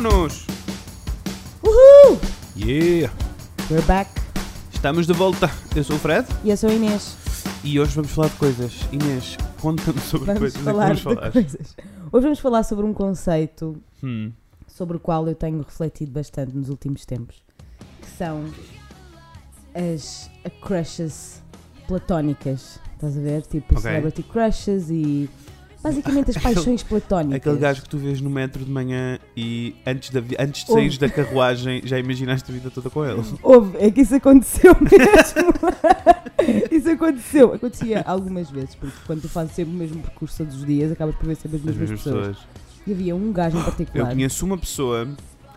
Vámonos! Uhul! Yeah! We're back. Estamos de volta. Eu sou o Fred E eu sou a Inês. e hoje vamos falar de coisas. Inês, conta-me sobre Vamos coisas. é que falar vamos falar. coisas. Hoje vamos falar sobre um conceito Hum, sobre o qual eu tenho refletido bastante nos últimos tempos, que são as crushes platónicas. Estás a ver? Tipo Ok. celebrity crushes e basicamente as paixões platónicas. aquele gajo que tu vês no metro de manhã e antes, vi- antes de saíres da carruagem já imaginaste a vida toda com ele. Houve, é que isso aconteceu mesmo. isso aconteceu. Acontecia algumas vezes, porque quando tu fazes sempre o mesmo percurso todos os dias, acabas por ver sempre as As mesmas mesmas pessoas. pessoas. E havia um gajo em Eu particular. conheço uma pessoa,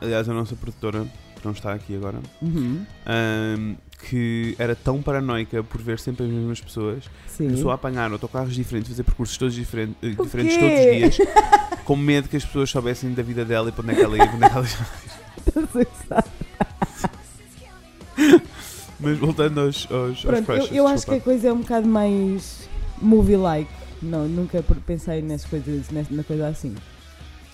aliás, a nossa produtora, que não está aqui agora, Uhum, ahm, que era tão paranoica por ver sempre as mesmas pessoas sim. Começou a apanhar autocarros diferentes, fazer percursos todos diferentes, eh, diferentes todos os dias, com medo que as pessoas soubessem da vida dela e para onde é que ela ia, onde é que ela gostar? Mas voltando aos, aos, aos Pronto, eu, eu acho que a coisa é um bocado mais movie-like. Não, nunca pensei nessas coisas, na coisa assim.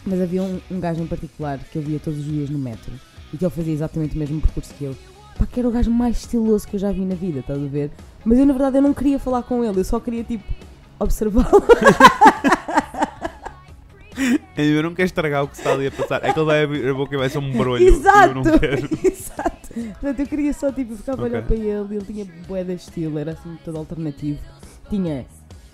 Mas havia um, um gajo em particular que eu via todos os dias no metro e que ele fazia exatamente o mesmo percurso que eu. Pá, que era o gajo mais estiloso que eu já vi na vida, estás a ver? Mas eu na verdade eu não queria falar com ele, eu só queria tipo observá-lo. Eu não quero estragar o que está ali a passar. É que ele vai abrir a boca e vai ser um brolho. Exato! Eu não quero. Exato! Portanto, eu queria só tipo ficar a olhar Ok. para ele, ele tinha bué de estilo, era assim todo alternativo. Tinha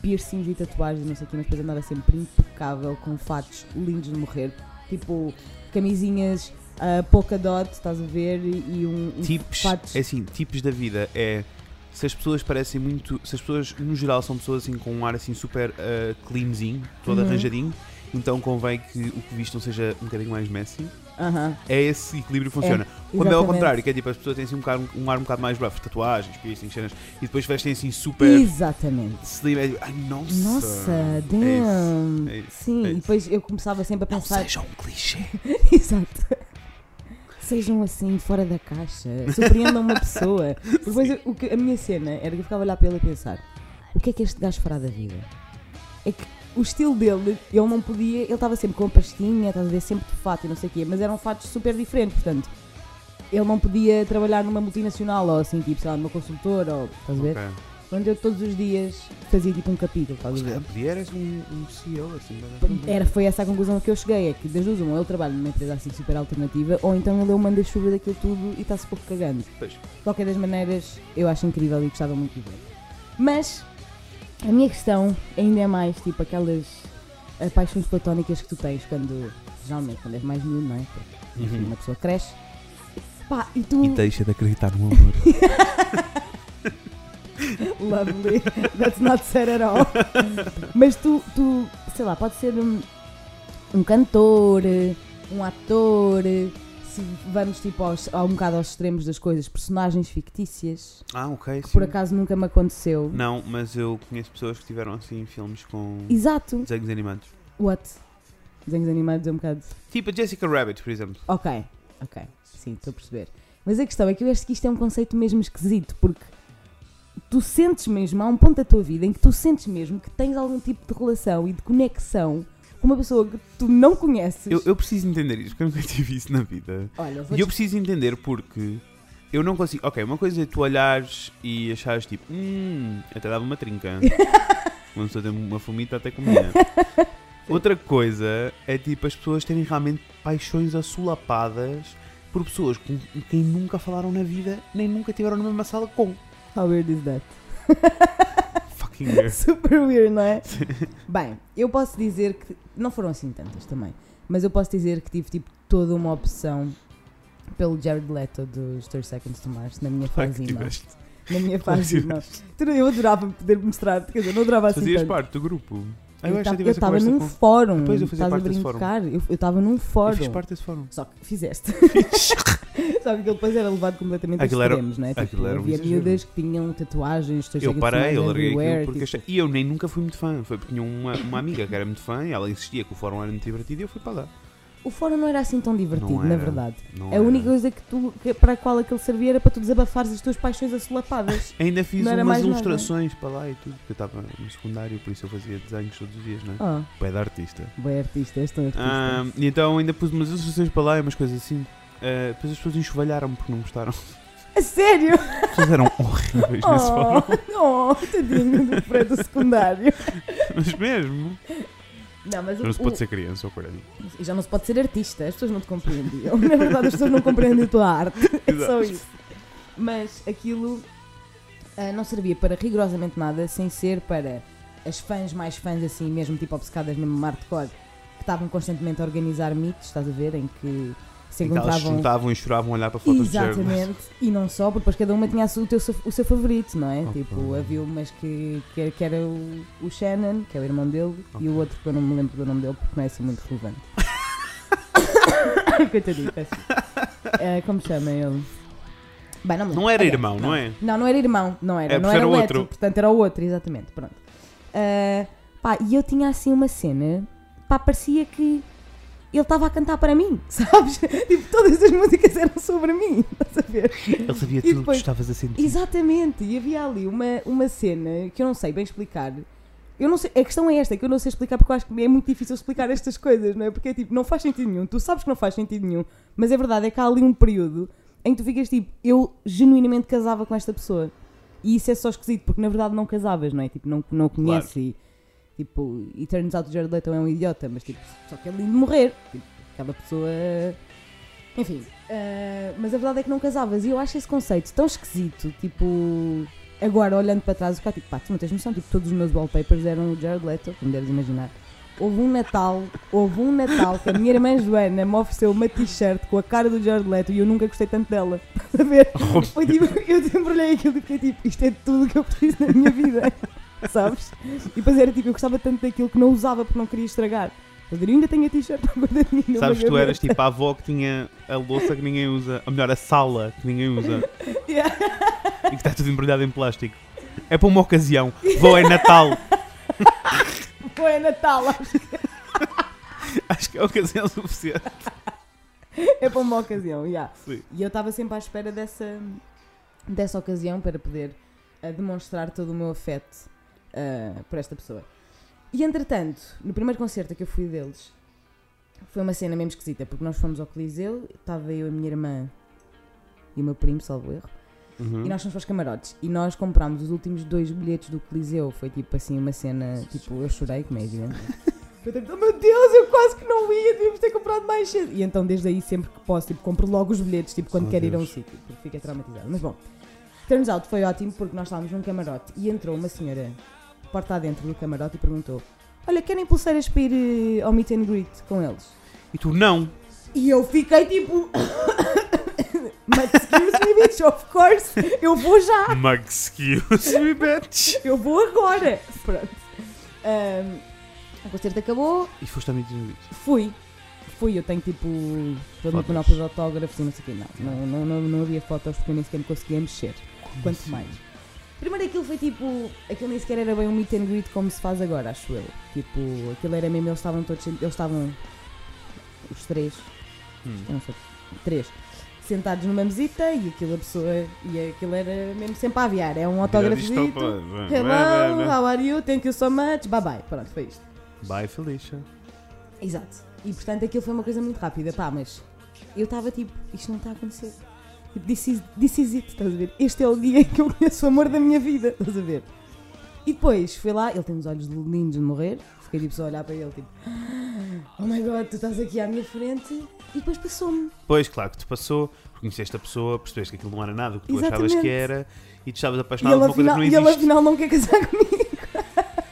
piercings e tatuagens, não sei o que, mas depois andava sempre impecável, com fatos lindos de morrer. Tipo, camisinhas uh, polka dot, estás a ver? E, e um, um Tipos, fatos. é assim, tipos da vida é. Se as pessoas parecem muito. Se as pessoas, no geral, são pessoas assim com um ar assim super uh, cleanzinho, todo Uhum. arranjadinho, então convém que o que vistam seja um bocadinho mais messy. Aham, É esse equilíbrio que funciona. Quando é ao contrário, que é tipo as pessoas têm assim um, bocado, um ar um bocado mais rough, tatuagens, piercings, cenas, e depois vestem assim super Exatamente. slim, é tipo, ai nossa. Nossa, É damn. é isso, Sim, é e isso. depois eu começava sempre a Não pensar. seja um clichê. Exato. Sejam assim, fora da caixa. Surpreendam uma pessoa. Depois o que, a minha cena era que eu ficava a olhar para ele e pensar: o que é que este gajo fará da vida? É que o estilo dele, ele não podia, ele estava sempre com a pastinha, estás a ver, sempre de fato e não sei o quê, mas eram fatos super diferentes, portanto. Ele não podia trabalhar numa multinacional ou assim, tipo, sei lá, numa consultora ou, estás a ver? Ok. Onde eu todos os dias fazia tipo um capítulo, estás a ver? podia eras um, um CEO assim. mas- Era, foi essa a conclusão a que eu cheguei, é que das duas uma, ele trabalha numa empresa assim super alternativa, ou então ele é o manda-chuva daquilo tudo e está-se pouco cagando. Pois. De qualquer das maneiras, eu acho incrível e gostava muito de ver. Mas, a minha questão ainda é mais, tipo, aquelas paixões platónicas que tu tens quando, geralmente, quando és mais miúdo, não é? Porque, enfim, Uhum. uma pessoa cresce. Pá, e tu... E deixa de acreditar no amor. Lovely. That's not said at all. Mas tu, tu, sei lá, pode ser um, um cantor, um ator, se vamos tipo aos, a um bocado aos extremos das coisas, personagens fictícias, ah, ok. que Sim. por acaso nunca me aconteceu. Não, mas eu conheço pessoas que tiveram assim filmes com Exato. desenhos animados. What? Desenhos animados é um bocado. Tipo a Jessica Rabbit, por exemplo. Ok, ok. Sim, estou a perceber. Mas a questão é que eu acho que isto é um conceito mesmo esquisito, porque tu sentes mesmo, há um ponto da tua vida em que tu sentes mesmo que tens algum tipo de relação e de conexão com uma pessoa que tu não conheces. Eu, eu preciso entender isto, porque eu nunca tive isso na vida. Olha, E eu preciso entender porque eu não consigo. Ok, uma coisa é tu olhares e achares tipo, hum, até dava uma trinca. uma pessoa tem uma fumita até comia. Outra coisa é tipo as pessoas terem realmente paixões assolapadas por pessoas com quem nunca falaram na vida, nem nunca tiveram na mesma sala com. How weird is that? Fucking weird. Super weird, não é? Bem, eu posso dizer que. Não foram assim tantas também. Mas eu posso dizer que tive tipo toda uma opção pelo Jared Leto dos 30 Seconds to Mars na minha Claro fase. Na minha fase. Tu- Eu adorava poder mostrar, quer dizer, não adorava assim Fazias tanto. parte do grupo. Ah, Eu eu estava num com- fórum. Depois eu fazia estás a parte desse fórum. brincar? Eu eu estava num Eu fórum. fiz parte desse fórum. Só que fizeste. Só que aquilo depois era levado completamente a extremos, não é? Tipo, aquilo era havia miúdas que tinham tatuagens, Eu parei, eu larguei aquilo porque tipo. E eu nem nunca fui muito fã. Foi porque tinha uma, uma amiga que era muito fã e ela insistia que o fórum era muito divertido e eu fui para lá. O fórum não era assim tão divertido, na verdade. A única coisa que tu, que- para a qual aquele servia era para tu desabafares as tuas paixões assolapadas. Ainda fiz Não umas mais nada. ilustrações para lá e tudo, porque eu estava no secundário, por isso eu fazia desenhos todos os dias, não é? Oh, Pé de artista. bem artista, és tão artista. Ah, e então ainda pus umas ilustrações para lá e umas coisas assim. Ah, depois as pessoas enxovalharam-me porque não gostaram. A sério? As pessoas eram horríveis nesse fórum. Oh, oh tadinho do Fred do secundário. Mas mesmo. Não, mas o, Não se o- pode ser criança ou por aí. E já não se pode ser artista, as pessoas não te compreendiam. Na verdade, as pessoas não compreendem a tua arte. É só isso. Mas aquilo ah, não servia para rigorosamente nada sem ser para as fãs mais fãs, assim, mesmo tipo obcecadas mesmo hardcore, que estavam constantemente a organizar mitos, estás a ver? Em que se encontravam. juntavam e choravam a olhar para fotos de Jared Leto. Exatamente, e não só, porque depois cada uma tinha o, teu, o seu favorito, não é? Ok. Tipo, havia umas que, que, que era o, o Shannon, que é o irmão dele, e o outro que eu não me lembro do nome dele porque não é assim muito relevante. Coitadinho, peço. Eh, como chama ele? Bem, não. Não era irmão, não é? Não, não era irmão, não era. É, não era era o outro. outro, portanto era o outro, exatamente. Pronto. Eh, pá, e eu tinha assim uma cena, pá, parecia que ele estava a cantar para mim, sabes? tipo, todas as músicas eram sobre mim, estás a ver? Ele sabia E tudo o que depois- tu estavas a sentir. Exatamente, e havia ali uma, uma cena que eu não sei bem explicar. Eu não sei, a questão é esta, que eu não sei explicar porque eu acho que é muito difícil explicar estas coisas, não é? Porque é tipo, não faz sentido nenhum, tu sabes que não faz sentido nenhum, mas é verdade, é que há ali um período em que tu ficas tipo, eu genuinamente casava com esta pessoa. E isso é só esquisito, porque na verdade não casavas, não é? Tipo, não, não conhece e tipo, e turns out o Jared Leto é um idiota, mas tipo, só que é lindo morrer. Tipo, aquela pessoa. Enfim, eh, mas a verdade é que não casavas e eu acho esse conceito tão esquisito, tipo. Agora, olhando para trás, eu tipo, pá, tu não tens noção, tipo, todos os meus wallpapers eram o Jared Leto, como deves imaginar. Houve um Natal, houve um Natal que a minha irmã Joana me ofereceu uma t-shirt com a cara do Jared Leto e eu nunca gostei tanto dela. Estás a ver? Foi tipo, eu sempre olhei aquilo e fiquei tipo, isto é tudo que eu preciso na minha vida. Sabes? E depois era tipo, eu gostava tanto daquilo que não usava porque não queria estragar. Ver? Eu ainda tenho a t-shirt guardadinha Sabes, tu eras tipo a avó que tinha a louça que ninguém usa, ou melhor, a sala que ninguém usa Yeah. e que está tudo embrulhado em plástico. É para uma ocasião. Vou é Natal. Foi a Natal, acho Acho que é a ocasião suficiente. É para uma ocasião, yeah. Sim. E eu estava sempre à espera dessa, dessa ocasião para poder ah, demonstrar todo o meu afeto ah, por esta pessoa. E entretanto, no primeiro concerto que eu fui deles, foi uma cena mesmo esquisita, porque nós fomos ao Coliseu, estava eu, a minha irmã e o meu primo, salvo erro, Uhum. e nós fomos para os camarotes. E nós comprámos os últimos dois bilhetes do Coliseu. Foi tipo assim, uma cena, tipo, eu chorei, como é evidente. Foi tipo, oh meu Deus, eu quase que não ia, devíamos ter comprado mais cedo. E então desde aí sempre que posso, tipo, compro logo os bilhetes, tipo, quando Oh, quero ir a um sítio, porque fiquei traumatizada. Mas bom, turns out foi ótimo porque nós estávamos num camarote e entrou uma senhora porta adentro do camarote e perguntou: Olha, querem pulseiras para ir eh, ao meet and greet com eles? E tu não. E eu fiquei tipo. Mas excuse me, bitch, of course, eu vou já. Mug excuse me, bitch. Eu vou agora! Pronto. Ahm, o concerto acabou, E foste a meeting with fui. Fui, eu tenho tipo todo o monopólio de autógrafos e não sei o quê. Não, não, não, não, não havia fotos porque eu nem sequer me conseguia mexer. Quanto assim? mais. Primeiro aquilo foi tipo. Aquilo nem sequer era bem um meet and greet como se faz agora, acho eu. Tipo, aquilo era mesmo, eles estavam todos. Eles estavam. Os três, Hum. eu não sei, três, sentados numa mesita e aquilo a pessoa. E aquilo era mesmo sempre a aviar. É um autógrafo Disto, pá, Hello, vai, vai, how are you? Thank you so much. Bye bye. Pronto, foi isto. Bye, Felicia. Exato. E portanto aquilo foi uma coisa muito rápida, pá, mas eu estava tipo, isto não está a acontecer. This is, this is it, estás a ver? Este é o dia em que eu conheço o amor da minha vida, estás a ver? E depois fui lá, ele tem os olhos lindos de morrer, fiquei tipo só a olhar para ele, tipo, oh my god, tu estás aqui à minha frente, e depois passou-me. Pois, claro que te passou, conheceste a pessoa, percebeste que aquilo não era nada o que tu achavas Exatamente. que era e tu estavas apaixonado por uma coisa que não e ele existe. afinal não quer casar comigo.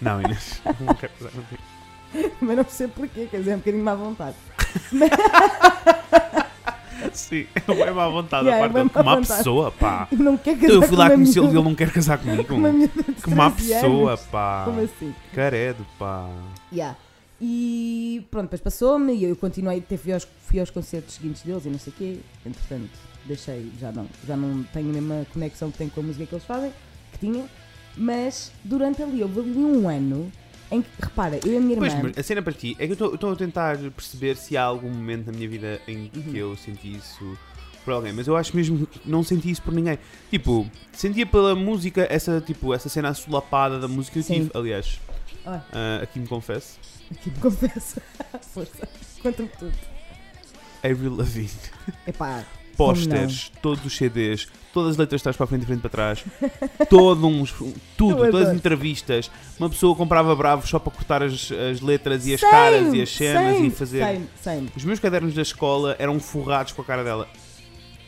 Não, Inês, não quero casar contigo. Mas não percebo porquê, quer dizer, é um bocadinho má vontade. Sim, é bem má vontade Yeah, a é parte. Que má má pessoa, pá. Não quer casar Eu fui lá com uma conhecê-lo e ele não quer casar comigo. uma Que má 13 pessoa, pá. Como assim? Caredo, pá. Yeah. E pronto, depois passou-me e eu continuei, até fui aos, fui aos concertos seguintes deles e não sei o quê. Entretanto, deixei, já não, já não tenho a mesma conexão que tenho com a música que eles fazem, que tinha. Mas durante ali, houve ali um ano Em que, repara, eu e a minha irmã. Pois, mas a cena para ti é que eu estou a tentar perceber se há algum momento na minha vida em que Uhum. eu senti isso por alguém, mas eu acho mesmo que não senti isso por ninguém. Tipo, sentia pela música essa, tipo, essa cena assolapada da música. Eu Sim. tive, aliás, ah, aqui me confesso, aqui me confesso. Força. Conta-me tudo. Avril Lavigne. Epá, Pósteres, todos os CDs, todas as letras de trás para a frente e frente para trás, todo uns, tudo, todas as entrevistas. Uma pessoa comprava bravos só para cortar as, as letras e as Same, caras e as cenas same, e fazer. Same, same. Os meus cadernos da escola eram forrados com a cara dela.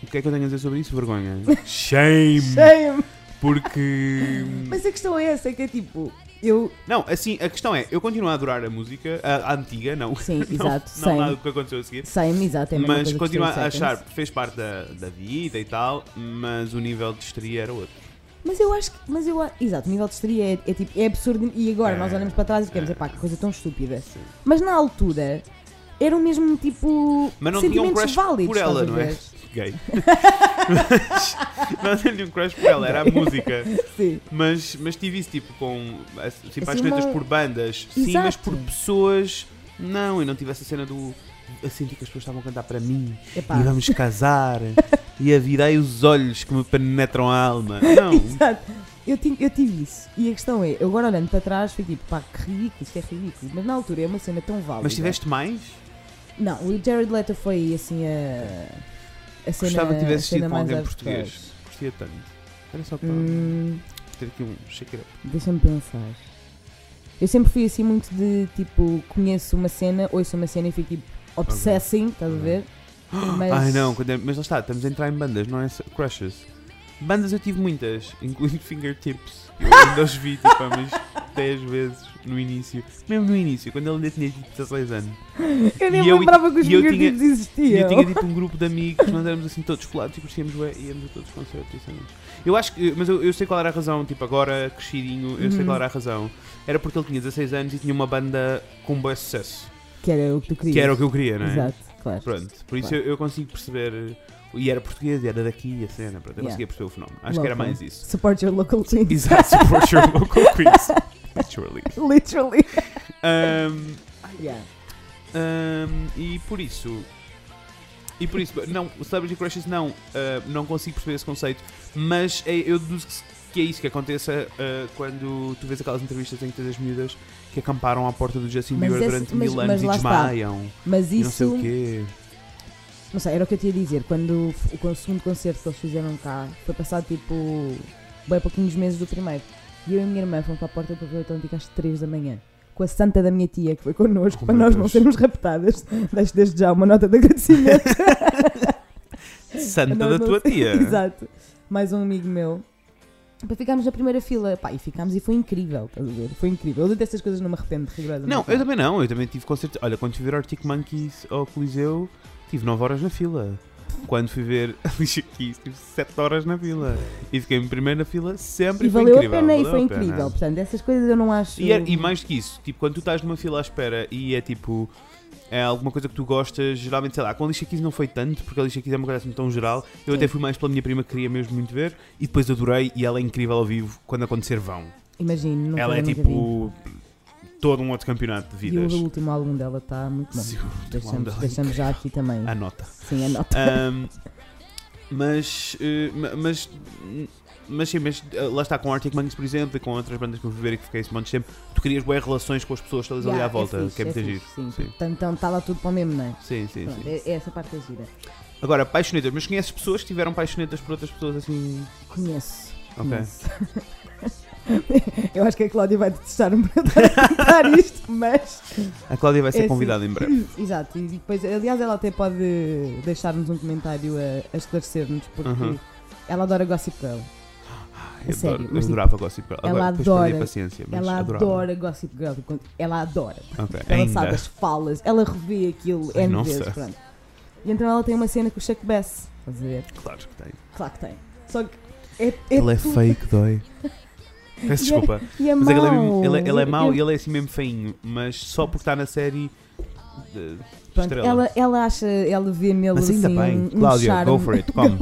O que é que eu tenho a dizer sobre isso? Vergonha. Shame! Shame. Porque. Mas a questão é essa, é que é tipo, eu. Não, assim, a questão é, eu continuo a adorar a música, a, a antiga, não. Sim, não, exato, Não same. nada do que aconteceu a seguir. Same, exato, é Mas continuo a 30 achar, fez parte da, da vida e tal, mas o nível de histeria era outro. Mas eu acho que. Mas eu, exato, o nível de histeria é, é tipo, é absurdo. E agora É, nós olhamos para trás e ficamos, é. epá, que coisa tão estúpida. Sim. Mas na altura eram mesmo tipo. Mas não tinha um crush válidos, por ela, não é? Gay. mas não tinha um crush por ela, era a música. Sim. Mas, mas tive isso tipo com assim, Assim, uma- por bandas, sim, mas Exato. por pessoas. Não, eu não tive essa cena do. Eu senti que as pessoas estavam a cantar para mim Epá. e vamos casar e avirei os olhos que me penetram a alma. Não, Exato. Eu, ti- eu tive isso. E a questão é, agora olhando para trás, fui tipo, pá, que ridículo, isto é ridículo. Mas na altura é uma cena tão válida. mas tiveste mais? Não, o Jared Leto foi assim a. Cena, Gostava que tivesse sido com alguém português. Curtia tanto. Era só para Hum, ter aqui um shake. Deixa-me pensar. Eu sempre fui assim muito de tipo, conheço uma cena, ouço uma cena e fico tipo obsessing, estás a ver? Mas- Ai não, é- mas lá está, estamos a entrar em bandas, não é crushes. Bandas eu tive muitas, incluindo Fingertips. Eu ainda os vi tipo há umas 10 vezes no início. Mesmo no início, quando ele ainda tinha tipo 16 anos. Eu nem E me eu- lembrava que os e fingertips E existiam. eu tinha tipo um grupo de amigos, nós éramos assim todos colados e curtíamos bué, e íamos a todos os concertos cenas. Eu acho que, mas eu, eu sei qual era a razão, tipo agora crescidinho, eu sei Uhum. qual era a razão. Era porque ele tinha 16 anos e tinha uma banda com bom sucesso. Que era o que tu querias. Que era o que eu queria, não é? Exato, claro. Pronto, por isso Claro. eu, eu consigo perceber. E era português, e era daqui a cena, pronto, eu Yeah. conseguia perceber o fenómeno. Acho que era Local. mais isso. Support your local team. Exato, support your local quiz. Literally. Literally. Um, Yeah. um, e por isso. E por isso, não, o Celebrity Crushes não, uh, não consigo perceber esse conceito, mas é- eu deduzo que, é isso que aconteça uh, quando tu vês aquelas entrevistas em que tens as miúdas que acamparam à porta do Justin Mas Bieber esse- durante mas- mil mas anos e lá está. desmaiam Mas e não sei isso. o quê. Não sei, era o que eu te ia dizer. Quando o, o segundo concerto que eles fizeram cá foi passado tipo. bem pouquinhos meses do primeiro. E eu e a minha irmã fomos para a porta para ver o Atlântico às 3 da manhã. Com a santa da minha tia que foi connosco, Oh, para nós não Deus. sermos raptadas. Deixo desde já uma nota de agradecimento. Santa da não- tua tia. Exato. Mais um amigo meu. Para ficarmos na primeira fila. Pá, e ficámos e foi incrível, estás a ver? Foi incrível. Eu dessas coisas não me arrependo rigorosamente. Não, eu também não, eu também tive concertos. Olha, quando fui ver Arctic Monkeys ao Coliseu, tive 9 horas na fila. Quando fui ver Alicia Keys, tive 7 horas na fila. E fiquei em primeira fila sempre E foi valeu incrível. a pena e foi a pena. incrível. Portanto, essas coisas eu não acho. E, é- e mais do que isso, tipo, quando tu estás numa fila à espera e é tipo. É alguma coisa que tu gostas, geralmente, sei lá, com a Alicia Keys não foi tanto, porque a Alicia Keys é uma coisa assim tão geral. Eu Sim. até fui mais pela minha prima que queria mesmo muito ver, e depois adorei, e ela é incrível ao vivo quando acontecer vão. Imagino, nunca, ela é vi. Todo um outro campeonato de E vidas. o último álbum dela está muito bom. Sim, Deixamos, é deixamos já aqui também. Anota. Sim, a nota. Ahm, mas, eh, ma- mas, mas sim, mas eh, lá está com Arctic Monkeys, por exemplo, e com outras bandas que eu fui ver e que fiquei esse monte de tempo, tu querias boas relações com as pessoas todas ali Yeah, à volta, é fixe, que é muito fixe, giro. Sim. Sim. Então está lá tudo para o mesmo, não é? Sim, sim, Pronto, sim. é, é essa parte é gira. Agora, paixonetas, mas conheces pessoas que tiveram paixonetas por outras pessoas assim. Conheço. Ok. conheço. Eu acho que a Cláudia vai detestar um para contar isto, mas. A Cláudia vai ser É assim. convidada em breve. Exato, e depois, aliás, ela até pode deixar-nos um comentário a, a esclarecer-nos, porque Uhum. ela adora Gossip Girl. Eu, sério, adoro, eu tipo, adorava Gossip Girl. ela Agora, depois adora- paciência, mas ela adorava. adora Gossip Girl. enquanto- Ela adora. Ok, Ela ainda. sabe as falas, ela revê aquilo Ai, N vezes. Pronto. E então ela tem uma cena com o Chuck Bass. Estás a ver? Claro que tem. Claro que tem. Só que é, é Ele é tudo- fake, dói. Peço E é- desculpa. E é Mas que ele é, mau. ele, ele é mau e ele é assim mesmo feinho, mas só porque está na série de Pronto, ela, ela acha, ela vê nele mas ainda assim bem. um, Cláudia, charme. go for it, come.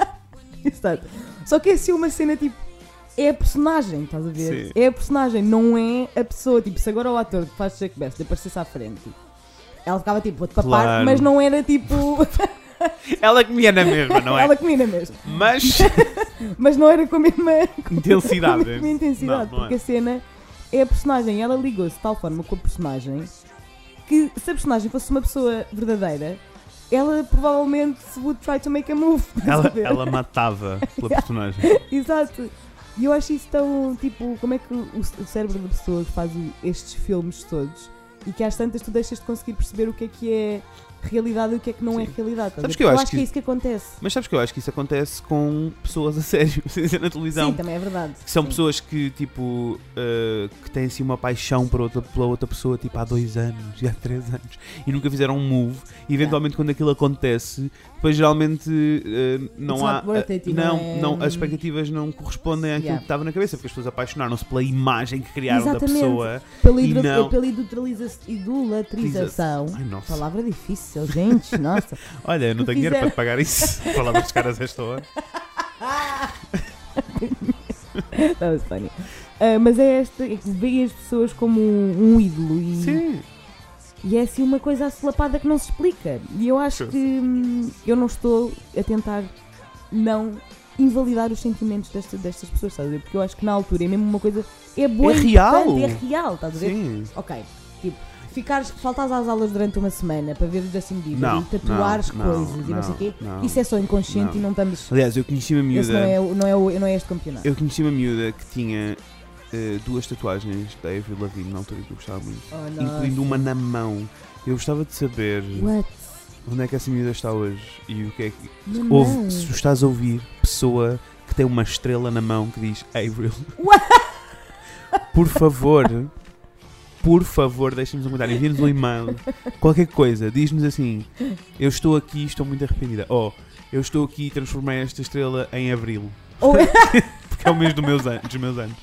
Exato. Só que é assim uma cena tipo é a personagem, estás a ver? Sim. É a personagem, não é a pessoa. Tipo, se agora o ator que faz Shake Best aparecesse à frente, ela ficava tipo, vou-te papar, Claro. mas não era tipo. Ela comia na mesma, não é? ela comia na mesma. Mas Mas não era com a mesma, intensidade. com a mesma intensidade, Não, não é. porque a cena é a personagem. Ela ligou-se de tal forma com a personagem que se a personagem fosse uma pessoa verdadeira, ela provavelmente would try to make a move. Ela, ela matava pela personagem. Exato. E eu acho isso tão, tipo, como é que o, cérebro da pessoa faz estes filmes todos e que às tantas tu deixas de conseguir perceber o que é que é realidade e o que é que não é Sim. realidade. estás a Sabes que eu Porque acho que- é isso que acontece. Mas sabes que eu acho que isso acontece com pessoas a sério, na televisão. Sim, também é verdade. Que são Sim. pessoas que, tipo, uh, que têm assim uma paixão por outra, pela outra pessoa, tipo, há dois anos e há três anos, e nunca fizeram um move, e eventualmente quando aquilo acontece, depois geralmente uh, não há. it e não, é- não, as expectativas não correspondem àquilo Yeah. que estava na cabeça, porque as pessoas apaixonaram-se pela imagem que criaram Exatamente. da pessoa. Pela, hidro- não- pela idolatriza- idolatrização. Ai, nossa. Palavra difícil, gente. Nossa. Olha, eu não tenho dinheiro para te pagar isso. Palavras caras a esta hora. Funny. Ah, mas é esta, é que veem as pessoas como um, um ídolo e, Sim. e é assim uma coisa assolapada que não se explica. E eu acho que hum, eu não estou a tentar não invalidar os sentimentos desta- destas pessoas, estás a ver? Porque eu acho que na altura é mesmo uma coisa. É boa É real. É real, estás a ver? Sim. Ok, tipo, ficares, faltares às aulas durante uma semana para ver o Justin Bieber Não, e tatuares não, não, coisas e não sei o quê, não, isso é só inconsciente não. e não estamos. Aliás, eu conheci uma Esse não miúda. é, não, é o- não é este campeonato. Eu conheci uma miúda que tinha eh, duas tatuagens da Avril Lavigne na altura que eu gostava muito, Oh, incluindo uma na mão. Eu gostava de saber What? onde é que essa miúda está hoje e o que é que. Ouve, se estás a ouvir, pessoa que tem uma estrela na mão que diz Avril. Por favor, por favor, deixa-nos um comentário, envia-nos um e-mail, qualquer coisa, diz-nos assim: Eu estou aqui, estou muito arrependida. Oh, eu estou aqui e transformei esta estrela em Abril. Ou, Porque é o mês do meus dos meus anos.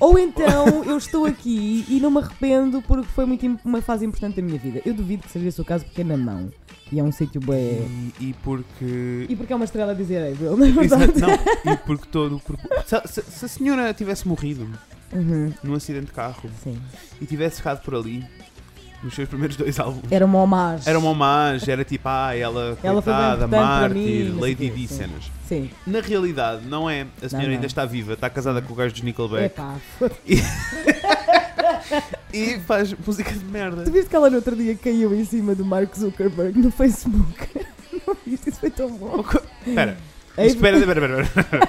ou então eu estou aqui e não me arrependo porque foi muito uma fase importante da minha vida. Eu duvido que seja esse o caso porque é na mão. E é um sítio bué. E, e porque. E porque é uma estrela a dizer Avril, na Exato, verdade. não, e porque todo. o corpo- Se, se- se a senhora tivesse morrido Uhum, num acidente de carro sim. e tivesse ficado por ali nos seus primeiros dois álbuns, Era uma homagem. era uma homagem, era tipo, ah, ela, Ela coitada, mártir, mim, não Lady D cenas. Sim. Na realidade, não é. A senhora não. ainda está viva, está casada com o gajo dos Nickelback Epá. e faz música de merda. Tu viste que ela no outro dia caiu em cima do Mark Zuckerberg no Facebook? Não viste? Isso foi tão bom. Espera, espera, espera, espera.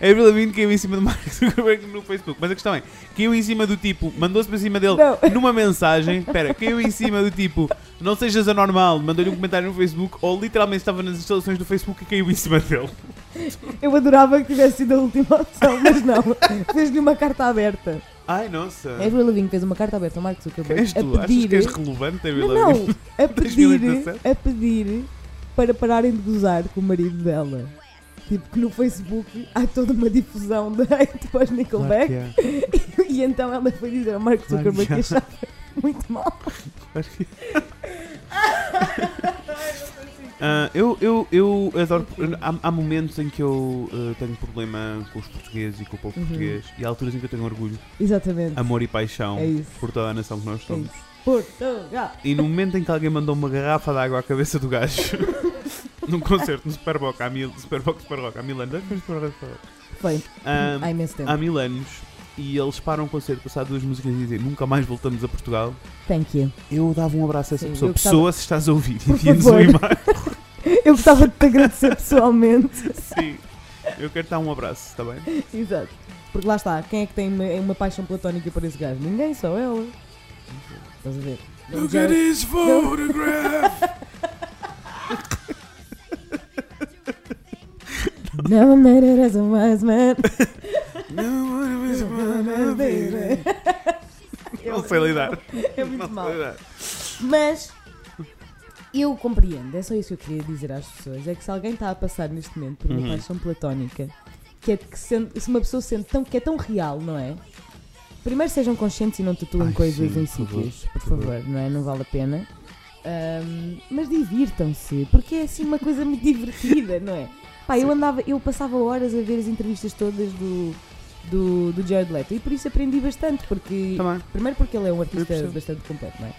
A Avril Lavigne caiu em cima do Mark Zuckerberg no Facebook, mas a questão é, caiu em cima do tipo, mandou-se para cima dele Não. numa mensagem, espera, caiu em cima do tipo, não sejas anormal, mandou-lhe um comentário no Facebook, ou literalmente estava nas instalações do Facebook e caiu em cima dele. Eu adorava que tivesse sido a última opção, mas não. Fez-lhe uma carta aberta. Ai, nossa. A Avril Lavigne fez uma carta aberta ao Mark Zuckerberg és a tu? Achas pedir... que és relevante, Avril Não, Lavigne? não, a pedir, 2017? a pedir para pararem de gozar com o marido dela. Tipo, que no Facebook há toda uma difusão de hate para os Claro Nickelback que é, e então ela foi dizer ao Mark Claro Zuckerberg que que há. achava muito mal. claro que é. Ah, eu, eu, eu adoro. Há, há momentos em que eu ah, tenho problema com os portugueses e com o povo Uhum. português, e há alturas em que eu tenho orgulho, Exatamente. amor e paixão É por toda a nação que nós É somos. isso. Portugal. E no momento em que alguém mandou uma garrafa de água à cabeça do gajo, num concerto no Superboc há mil, Superboc, Superboc, há mil anos, foi Superboc, Superboc. Foi. Ah, Há imenso tempo. há mil anos, e eles param o concerto, passar duas músicas e dizem nunca mais voltamos a Portugal. Thank you. Eu dava um abraço a essa Sim, pessoa. gostava- Pessoa, se estás a ouvir, envia-nos um e-mail. Eu gostava de te agradecer pessoalmente. Sim. Eu quero dar um abraço, está bem? Exato. Porque lá está, quem é que tem uma, uma paixão platónica por esse gajo? Ninguém, só ela. Estás a ver? Look at his photograph. Never made it as a wise man. No one is one baby. Não sei lidar. É muito mal. Mas eu compreendo, é só isso que eu queria dizer às pessoas. É que se alguém está a passar neste momento por uma Uhum. paixão platónica, que é que sente- se uma pessoa sente tão, que é tão real, não é? Primeiro sejam conscientes e não tatuem coisas sim, em sítios, por por favor. favor, não é? Não vale a pena. Ahm, mas divirtam-se, porque é assim uma coisa muito divertida, não é? Pá, eu andava, eu passava horas a ver as entrevistas todas do, do, do Jared Leto. E por isso aprendi bastante, porque Também. primeiro porque ele é um artista bastante completo, não é?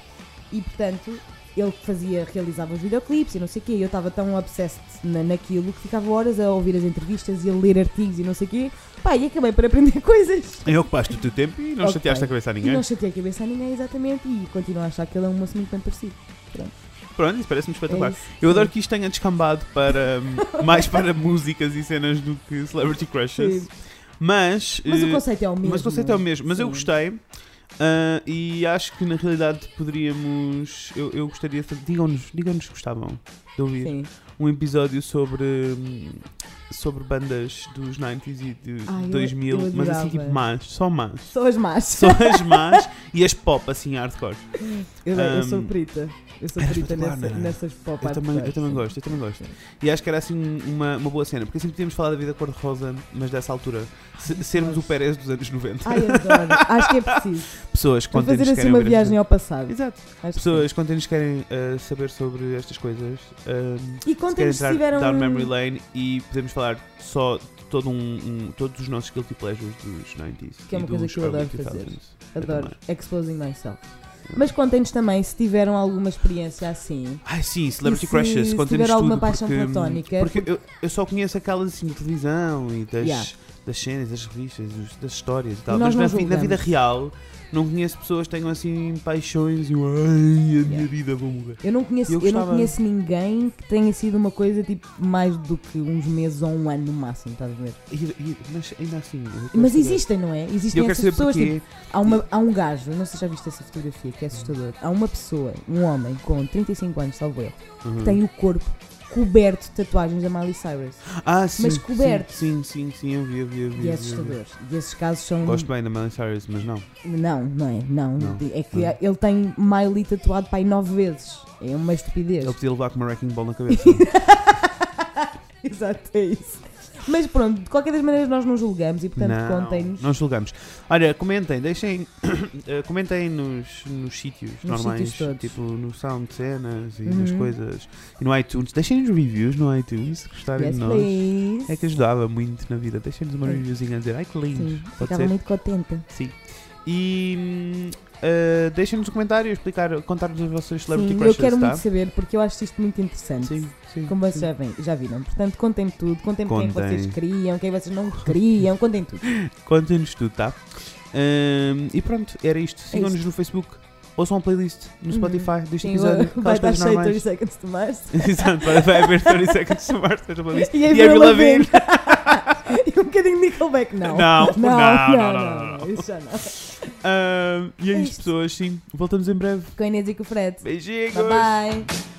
E portanto, ele fazia, realizava os videoclipes e não sei o quê, e eu estava tão obsessed na, naquilo que ficava horas a ouvir as entrevistas e a ler artigos e não sei o quê. Pá, e acabei por aprender coisas. E ocupaste o teu tempo e não Ok. chateaste a cabeça a E ninguém. não chateei a cabeça a ninguém, exatamente, e continuo a achar que ele é um moço muito bem parecido. Pronto, isso parece-me espetacular. É isso. Eu adoro que isto tenha descambado para hum, mais para músicas e cenas do que Celebrity Crushes. Sim. Mas, Mas o eh, conceito é o mesmo. mas o conceito é o mesmo. Mas eu Sim. gostei. ah, e acho que na realidade poderíamos. Eu, eu gostaria de. Digam-nos digam que gostavam de ouvir Sim. um episódio sobre. Sobre bandas dos 90s e de Ai, eu- 2000, eu mas assim tipo más, só más. Só as más. Só as más e as pop, assim, hardcore. Eu, eu sou Um, perita. Eu sou perita nessa, nessas pop Eu também, eu também gosto, eu também gosto. E acho que era assim uma, uma boa cena, porque assim podíamos falar da vida cor-de-rosa, mas dessa altura. Se- sermos o Pérez dos anos 90. Ai, adoro. Acho que é preciso. Pessoas que fazer assim querem uma viagem ao passado. Exato. Acho Pessoas que contem-nos que querem uh, saber sobre estas coisas. um. E se contem-nos se entrar tiveram. down memory lane e podemos falar só de todo um, um- todos os nossos guilty pleasures dos 90s. Que é uma coisa que eu adoro fazer. 2000s. Eu Adoro. Exposing myself. Mas contem-nos também se tiveram alguma experiência assim. Ai sim, Celebrity se- Crushes, se contem-nos tiver alguma tudo, paixão porque, platónica, Porque eu, eu só conheço aquelas assim de televisão e das, Yeah. das cenas, das revistas, das histórias e tal. E Mas na, na vida real não conheço pessoas que tenham assim paixões e eu, ai, a minha vida vou morrer. Eu não conheço, Eu eu não conheço ninguém que tenha sido uma coisa tipo mais do que uns meses ou um ano no máximo, estás a ver? Mas ainda assim. eu Mas saber. existem, não é? Existem eu essas pessoas. Tipo, há, uma, há um gajo, não sei se já viste essa fotografia, que é assustador. Há uma pessoa, um homem com 35 anos, salvo erro, Uhum. que tem o corpo coberto de tatuagens da Miley Cyrus. Ah, sim, mas sim, coberto. Sim, sim, sim, eu vi, eu vi, eu vi. E é assustador. E esses casos são. Gosto bem da Miley Cyrus, mas não. Não, não é? Não. Não. É que Não. ele tem Miley tatuado para aí nove vezes. É uma estupidez. Ele podia levar com uma wrecking ball na cabeça. Exato, é isso. Mas pronto, de qualquer das maneiras nós não julgamos e portanto não, contem-nos. não julgamos. Olha, comentem, deixem, eh, comentem nos, nos sítios Nos normais, sítios tipo no Sound Cenas e nas Uhum. coisas, e no iTunes. Deixem-nos reviews no iTunes, se gostarem Yes, de nós. please. É que ajudava muito na vida. Deixem-nos uma reviewzinha a dizer, ai que lindo. Sim, ficava ser? muito contente. Sim. E hum, eh, deixem-nos um comentário, explicar, contar-nos as vossas celebrity Sim, eu crushes, quero tá? muito saber porque eu acho isto muito interessante. Sim, sim. Como vocês sim. já, vem- já viram. Portanto, contem-me tudo. Contem-me quem Contem. vocês queriam, quem vocês não queriam. Contem tudo. Contem-nos tudo, tá? Hum, e pronto, era isto. Sigam-nos isto. no Facebook. Ouçam a playlist no Uhum. Spotify deste Sim, episódio. vai coisas cheio de normais. 30 seconds to Mars. Exato, vai, haver 30 seconds to Mars. E E a Avril Lavigne. Um bocadinho de Nickelback. Não. Não, Não, não, não, não. Isso já não. Hum, e é isto. pessoas, sim. Voltamos em breve. Com a Inês e com o Fred. Beijinhos! Bye bye.